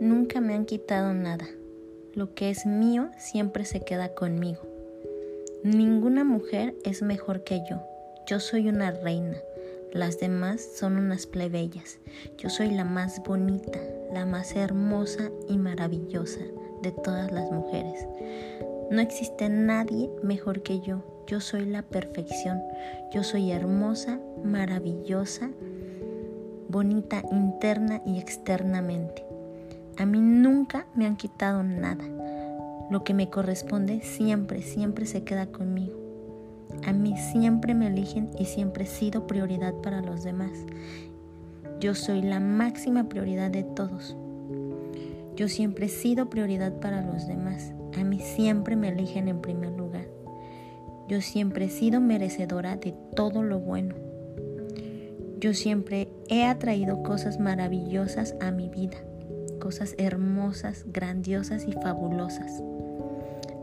me han quitado nada. Lo que es mío siempre se queda conmigo. Ninguna mujer es mejor que yo. Yo soy una reina. Las demás son unas plebeyas. Yo soy la más bonita, la más hermosa y maravillosa de todas las mujeres. No existe nadie mejor que yo. Yo soy la perfección. Yo soy hermosa, maravillosa, bonita interna y externamente. A mí nunca me han quitado nada. Lo que me corresponde siempre, siempre se queda conmigo. A mí siempre me eligen y siempre he sido prioridad para los demás. Yo soy la máxima prioridad de todos. Yo siempre he sido prioridad para los demás. A mí siempre me eligen en primer lugar. Yo siempre he sido merecedora de todo lo bueno. Yo siempre he atraído cosas maravillosas a mi vida, cosas hermosas, grandiosas y fabulosas.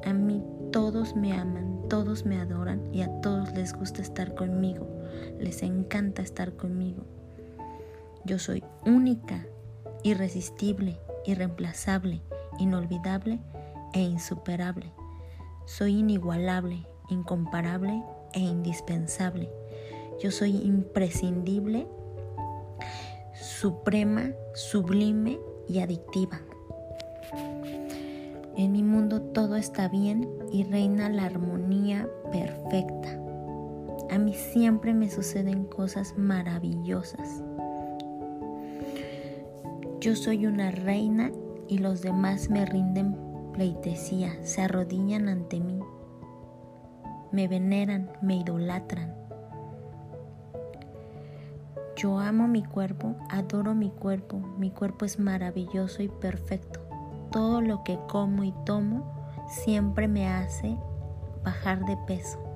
A mí todos me aman, todos me adoran y a todos les gusta estar conmigo, les encanta estar conmigo. Yo soy única, irresistible, irreemplazable, inolvidable e insuperable. Soy inigualable, incomparable e indispensable. Yo soy imprescindible, suprema, sublime y adictiva. En mi mundo todo está bien y reina la armonía perfecta. A mí siempre me suceden cosas maravillosas. Yo soy una reina y los demás me rinden pleitesía, se arrodillan ante mí, me veneran, me idolatran. Yo amo mi cuerpo, adoro mi cuerpo, mi cuerpo es maravilloso y perfecto. Todo lo que como y tomo siempre me hace bajar de peso.